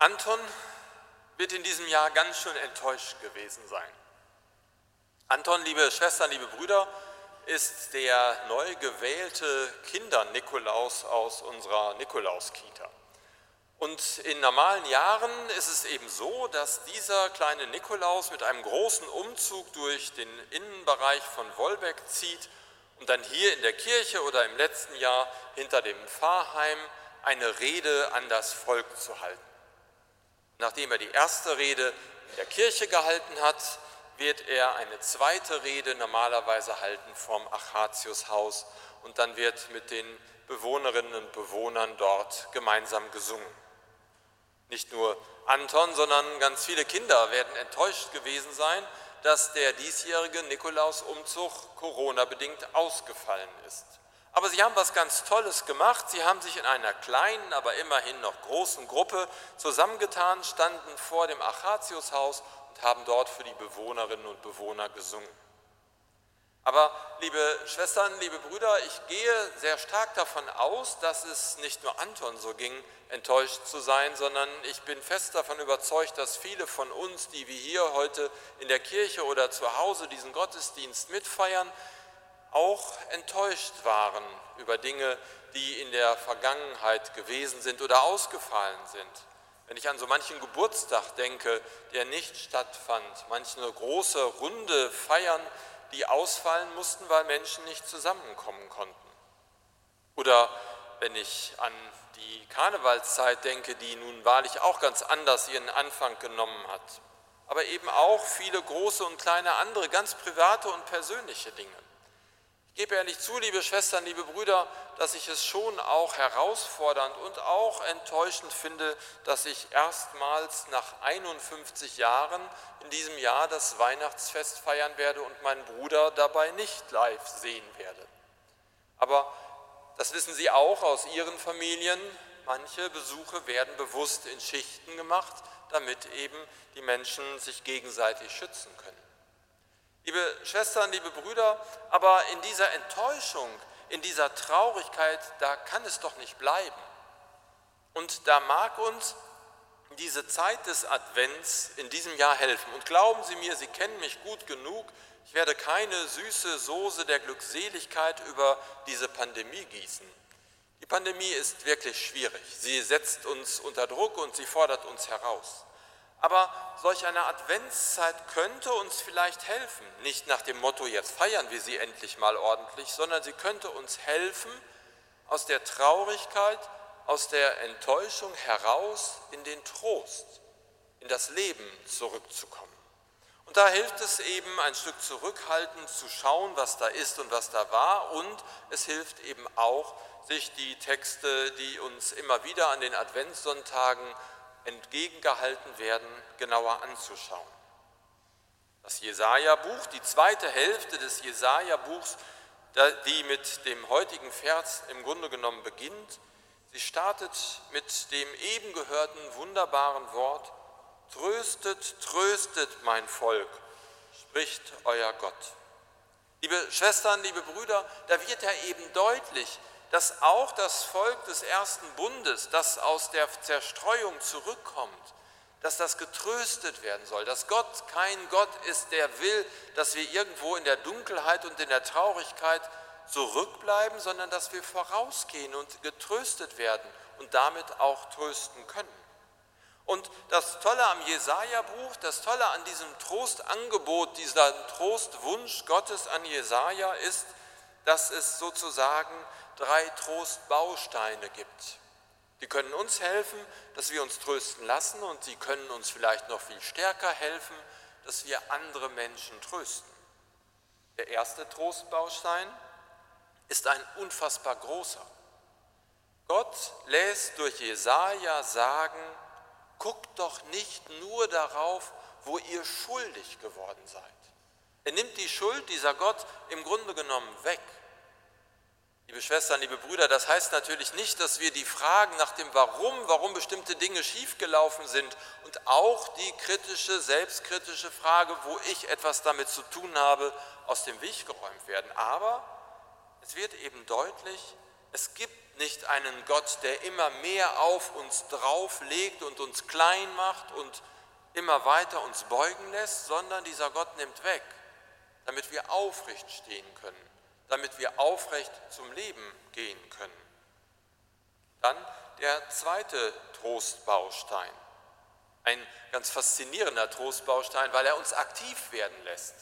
Anton wird in diesem Jahr ganz schön enttäuscht gewesen sein. Anton, liebe Schwestern, liebe Brüder, ist der neu gewählte Kinder-Nikolaus aus unserer Nikolauskita. Und in normalen Jahren ist es eben so, dass dieser kleine Nikolaus mit einem großen Umzug durch den Innenbereich von Wolbeck zieht und dann hier in der Kirche oder im letzten Jahr hinter dem Pfarrheim eine Rede an das Volk zu halten. Nachdem er die erste Rede in der Kirche gehalten hat, wird er eine zweite Rede normalerweise halten vom Achatiushaus und dann wird mit den Bewohnerinnen und Bewohnern dort gemeinsam gesungen. Nicht nur Anton, sondern ganz viele Kinder werden enttäuscht gewesen sein, dass der diesjährige Nikolausumzug Corona-bedingt ausgefallen ist. Aber sie haben was ganz Tolles gemacht. Sie haben sich in einer kleinen, aber immerhin noch großen Gruppe zusammengetan, standen vor dem Achatiushaus und haben dort für die Bewohnerinnen und Bewohner gesungen. Aber liebe Schwestern, liebe Brüder, ich gehe sehr stark davon aus, dass es nicht nur Anton so ging, enttäuscht zu sein, sondern ich bin fest davon überzeugt, dass viele von uns, die wir hier heute in der Kirche oder zu Hause diesen Gottesdienst mitfeiern, auch enttäuscht waren über Dinge, die in der Vergangenheit gewesen sind oder ausgefallen sind. Wenn ich an so manchen Geburtstag denke, der nicht stattfand, manche große runde Feiern, die ausfallen mussten, weil Menschen nicht zusammenkommen konnten. Oder wenn ich an die Karnevalszeit denke, die nun wahrlich auch ganz anders ihren Anfang genommen hat. Aber eben auch viele große und kleine andere, ganz private und persönliche Dinge. Ich gebe ehrlich zu, liebe Schwestern, liebe Brüder, dass ich es schon auch herausfordernd und auch enttäuschend finde, dass ich erstmals nach 51 Jahren in diesem Jahr das Weihnachtsfest feiern werde und meinen Bruder dabei nicht live sehen werde. Aber das wissen Sie auch aus Ihren Familien. Manche Besuche werden bewusst in Schichten gemacht, damit eben die Menschen sich gegenseitig schützen können. Liebe Schwestern, liebe Brüder, aber in dieser Enttäuschung, in dieser Traurigkeit, da kann es doch nicht bleiben. Und da mag uns diese Zeit des Advents in diesem Jahr helfen. Und glauben Sie mir, Sie kennen mich gut genug, ich werde keine süße Soße der Glückseligkeit über diese Pandemie gießen. Die Pandemie ist wirklich schwierig. Sie setzt uns unter Druck und sie fordert uns heraus. Aber solch eine Adventszeit könnte uns vielleicht helfen, nicht nach dem Motto, jetzt feiern wir sie endlich mal ordentlich, sondern sie könnte uns helfen, aus der Traurigkeit, aus der Enttäuschung heraus in den Trost, in das Leben zurückzukommen. Und da hilft es eben, ein Stück zurückhaltend zu schauen, was da ist und was da war. Und es hilft eben auch, sich die Texte, die uns immer wieder an den Adventssonntagen entgegengehalten werden, genauer anzuschauen. Das Jesaja-Buch, die zweite Hälfte des Jesaja-Buchs, die mit dem heutigen Vers im Grunde genommen beginnt, sie startet mit dem eben gehörten wunderbaren Wort, Tröstet, tröstet mein Volk, spricht euer Gott. Liebe Schwestern, liebe Brüder, da wird ja eben deutlich, dass auch das Volk des ersten Bundes, das aus der Zerstreuung zurückkommt, dass das getröstet werden soll, dass Gott kein Gott ist, der will, dass wir irgendwo in der Dunkelheit und in der Traurigkeit zurückbleiben, sondern dass wir vorausgehen und getröstet werden und damit auch trösten können. Und das Tolle am Jesaja-Buch, das Tolle an diesem Trostangebot, dieser Trostwunsch Gottes an Jesaja ist, dass es sozusagen drei Trostbausteine gibt. Die können uns helfen, dass wir uns trösten lassen und sie können uns vielleicht noch viel stärker helfen, dass wir andere Menschen trösten. Der erste Trostbaustein ist ein unfassbar großer. Gott lässt durch Jesaja sagen, guckt doch nicht nur darauf, wo ihr schuldig geworden seid. Er nimmt die Schuld dieser Gott im Grunde genommen weg. Liebe Schwestern, liebe Brüder, das heißt natürlich nicht, dass wir die Fragen nach dem Warum, warum bestimmte Dinge schiefgelaufen sind und auch die kritische, selbstkritische Frage, wo ich etwas damit zu tun habe, aus dem Weg geräumt werden. Aber es wird eben deutlich, es gibt nicht einen Gott, der immer mehr auf uns drauflegt und uns klein macht und immer weiter uns beugen lässt, sondern dieser Gott nimmt weg, damit wir aufrecht stehen können, damit wir aufrecht zum Leben gehen können. Dann der zweite Trostbaustein. Ein ganz faszinierender Trostbaustein, weil er uns aktiv werden lässt.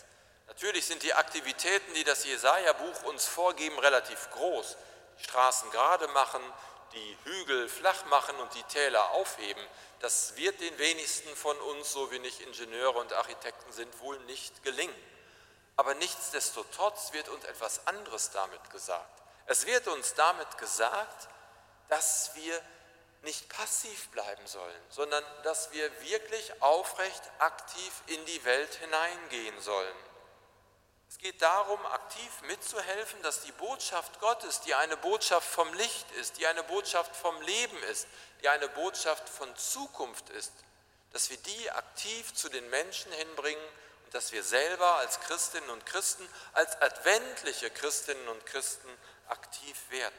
Natürlich sind die Aktivitäten, die das Jesaja-Buch uns vorgeben, relativ groß. Die Straßen gerade machen, die Hügel flach machen und die Täler aufheben. Das wird den wenigsten von uns, so wie nicht Ingenieure und Architekten sind, wohl nicht gelingen. Aber nichtsdestotrotz wird uns etwas anderes damit gesagt. Es wird uns damit gesagt, dass wir nicht passiv bleiben sollen, sondern dass wir wirklich aufrecht aktiv in die Welt hineingehen sollen. Es geht darum, aktiv mitzuhelfen, dass die Botschaft Gottes, die eine Botschaft vom Licht ist, die eine Botschaft vom Leben ist, die eine Botschaft von Zukunft ist, dass wir die aktiv zu den Menschen hinbringen dass wir selber als Christinnen und Christen, als adventliche Christinnen und Christen aktiv werden.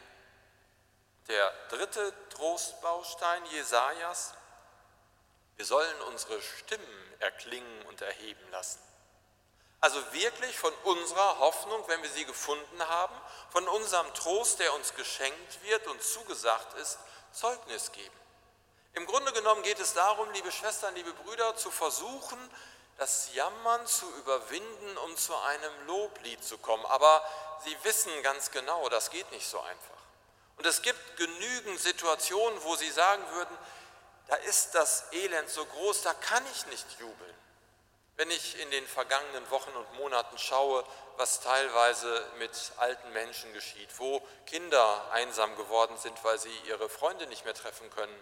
Der dritte Trostbaustein Jesajas, wir sollen unsere Stimmen erklingen und erheben lassen. Also wirklich von unserer Hoffnung, wenn wir sie gefunden haben, von unserem Trost, der uns geschenkt wird und zugesagt ist, Zeugnis geben. Im Grunde genommen geht es darum, liebe Schwestern, liebe Brüder, zu versuchen, das Jammern zu überwinden, um zu einem Loblied zu kommen. Aber Sie wissen ganz genau, das geht nicht so einfach. Und es gibt genügend Situationen, wo sie sagen würden, da ist das Elend so groß, da kann ich nicht jubeln. Wenn ich in den vergangenen Wochen und Monaten schaue, was teilweise mit alten Menschen geschieht, wo Kinder einsam geworden sind, weil sie ihre Freunde nicht mehr treffen können,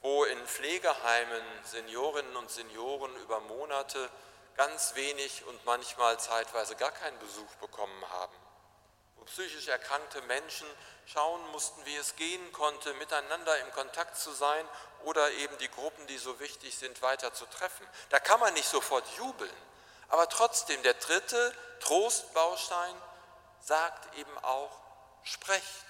wo in Pflegeheimen Seniorinnen und Senioren über Monate ganz wenig und manchmal zeitweise gar keinen Besuch bekommen haben psychisch erkrankte Menschen schauen mussten, wie es gehen konnte, miteinander im Kontakt zu sein oder eben die Gruppen, die so wichtig sind, weiter zu treffen. Da kann man nicht sofort jubeln. Aber trotzdem, der dritte Trostbaustein sagt eben auch, sprecht,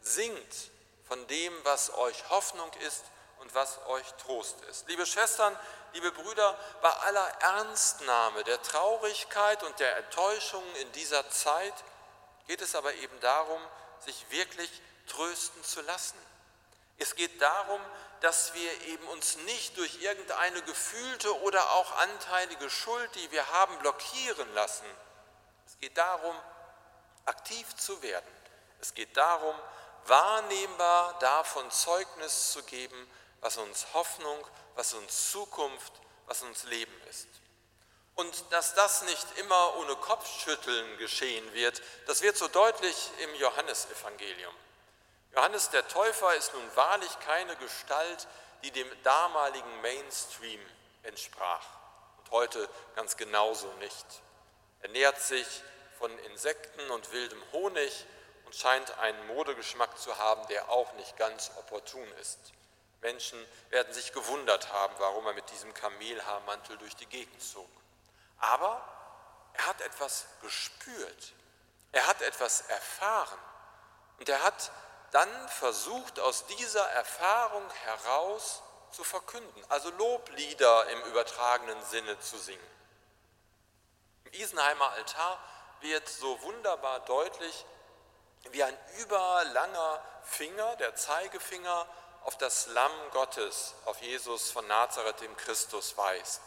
singt von dem, was euch Hoffnung ist und was euch Trost ist. Liebe Schwestern, liebe Brüder, bei aller Ernstnahme der Traurigkeit und der Enttäuschung in dieser Zeit geht es aber eben darum, sich wirklich trösten zu lassen. Es geht darum, dass wir eben uns nicht durch irgendeine gefühlte oder auch anteilige Schuld, die wir haben, blockieren lassen. Es geht darum, aktiv zu werden. Es geht darum, wahrnehmbar davon Zeugnis zu geben, was uns Hoffnung, was uns Zukunft, was uns Leben ist. Und dass das nicht immer ohne Kopfschütteln geschehen wird, das wird so deutlich im Johannesevangelium. Johannes der Täufer ist nun wahrlich keine Gestalt, die dem damaligen Mainstream entsprach und heute ganz genauso nicht. Er nährt sich von Insekten und wildem Honig und scheint einen Modegeschmack zu haben, der auch nicht ganz opportun ist. Menschen werden sich gewundert haben, warum er mit diesem Kamelhaarmantel durch die Gegend zog. Aber er hat etwas gespürt, er hat etwas erfahren und er hat dann versucht, aus dieser Erfahrung heraus zu verkünden, also Loblieder im übertragenen Sinne zu singen. Im Isenheimer Altar wird so wunderbar deutlich, wie ein überlanger Finger, der Zeigefinger, auf das Lamm Gottes, auf Jesus von Nazareth, dem Christus, weist.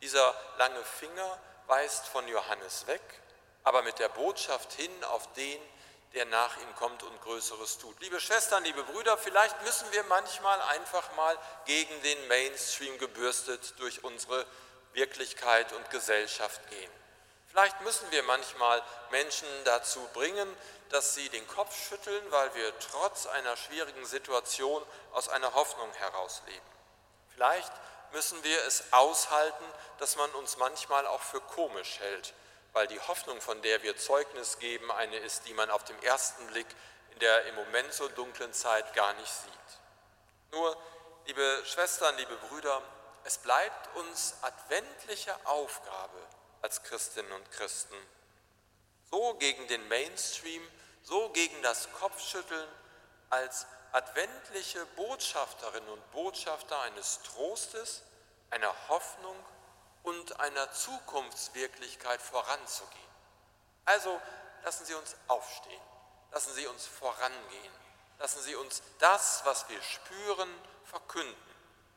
Dieser lange Finger weist von Johannes weg, aber mit der Botschaft hin auf den, der nach ihm kommt und Größeres tut. Liebe Schwestern, liebe Brüder, vielleicht müssen wir manchmal einfach mal gegen den Mainstream gebürstet durch unsere Wirklichkeit und Gesellschaft gehen. Vielleicht müssen wir manchmal Menschen dazu bringen, dass sie den Kopf schütteln, weil wir trotz einer schwierigen Situation aus einer Hoffnung herausleben. Vielleicht müssen wir es aushalten, dass man uns manchmal auch für komisch hält, weil die Hoffnung, von der wir Zeugnis geben, eine ist, die man auf den ersten Blick in der im Moment so dunklen Zeit gar nicht sieht. Nur, liebe Schwestern, liebe Brüder, es bleibt uns adventliche Aufgabe als Christinnen und Christen, so gegen den Mainstream so gegen das Kopfschütteln als adventliche Botschafterinnen und Botschafter eines Trostes, einer Hoffnung und einer Zukunftswirklichkeit voranzugehen. Also lassen Sie uns aufstehen, lassen Sie uns vorangehen, lassen Sie uns das, was wir spüren, verkünden.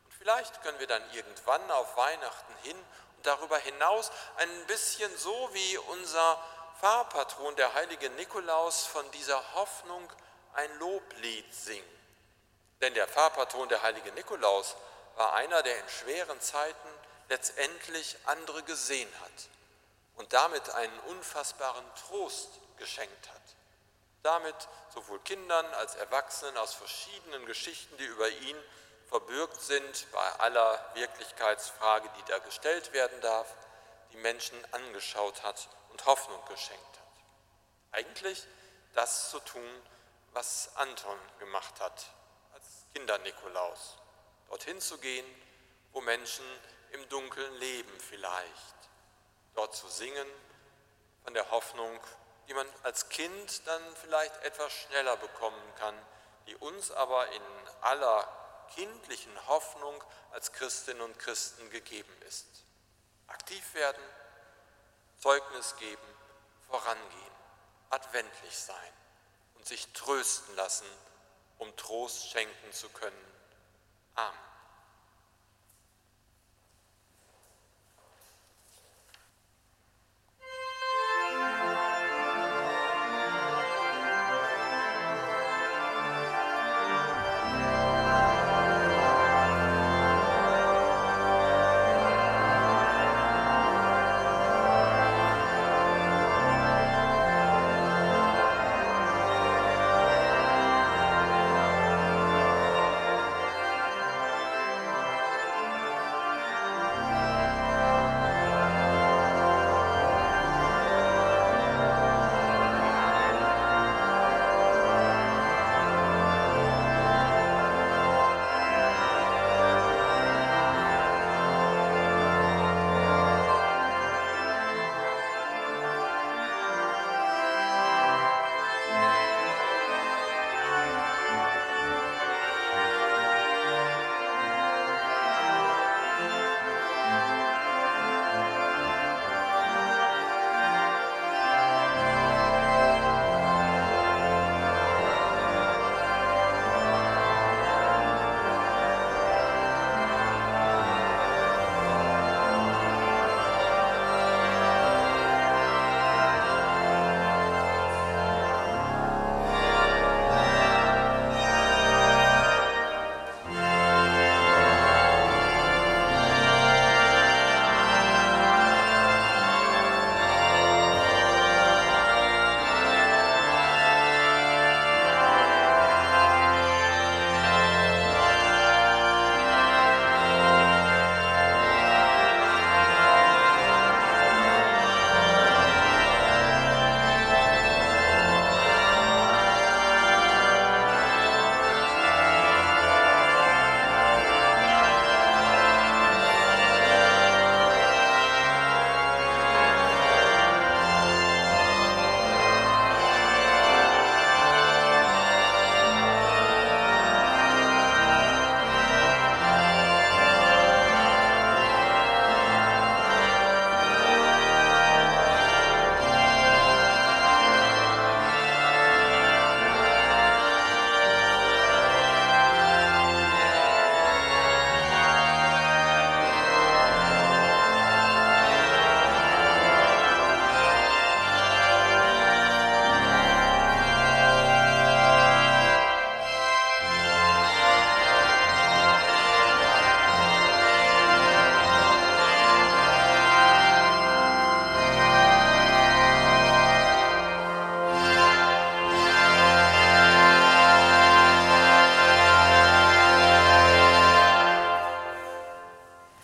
Und vielleicht können wir dann irgendwann auf Weihnachten hin darüber hinaus ein bisschen so wie unser Pfarrpatron, der heilige Nikolaus, von dieser Hoffnung ein Loblied singen. Denn der Pfarrpatron, der heilige Nikolaus, war einer, der in schweren Zeiten letztendlich andere gesehen hat und damit einen unfassbaren Trost geschenkt hat. Damit sowohl Kindern als Erwachsenen aus verschiedenen Geschichten, die über ihn verbürgt sind, bei aller Wirklichkeitsfrage, die da gestellt werden darf, die Menschen angeschaut hat und Hoffnung geschenkt hat. Eigentlich das zu tun, was Anton gemacht hat als Kinder-Nikolaus. Dorthin zu gehen, wo Menschen im Dunkeln leben vielleicht. Dort zu singen von der Hoffnung, die man als Kind dann vielleicht etwas schneller bekommen kann, die uns aber in aller kindlichen Hoffnung als Christinnen und Christen gegeben ist. Aktiv werden, Zeugnis geben, vorangehen, adventlich sein und sich trösten lassen, um Trost schenken zu können. Amen.